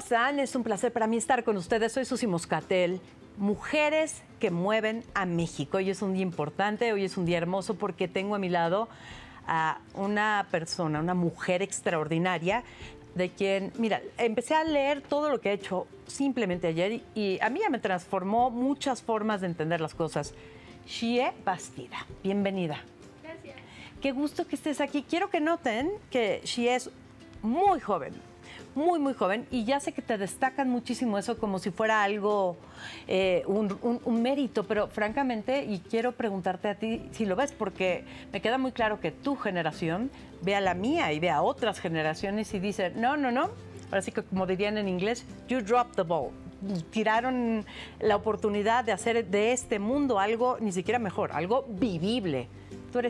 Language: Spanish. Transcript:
están? Es un placer para mí estar con ustedes. Soy Susi Moscatel. Mujeres que mueven a México. Hoy es un día importante, hoy es un día hermoso porque tengo a mi lado a una persona, una mujer extraordinaria de quien, mira, empecé a leer todo lo que he hecho simplemente ayer y, y a mí ya me transformó muchas formas de entender las cosas. Shie Bastida, bienvenida. Gracias. Qué gusto que estés aquí. Quiero que noten que Shie es muy joven, muy, muy joven, y ya sé que te destacan muchísimo eso como si fuera algo, eh, un, un- mérito, pero francamente, y quiero preguntarte a ti si lo ves, porque me queda muy claro que tu generación ve a la mía y ve a otras generaciones y dice, no, no, no, ahora sí que como dirían en inglés, you dropped the ball. Tiraron la oportunidad de hacer de este mundo algo ni siquiera mejor, algo vivible.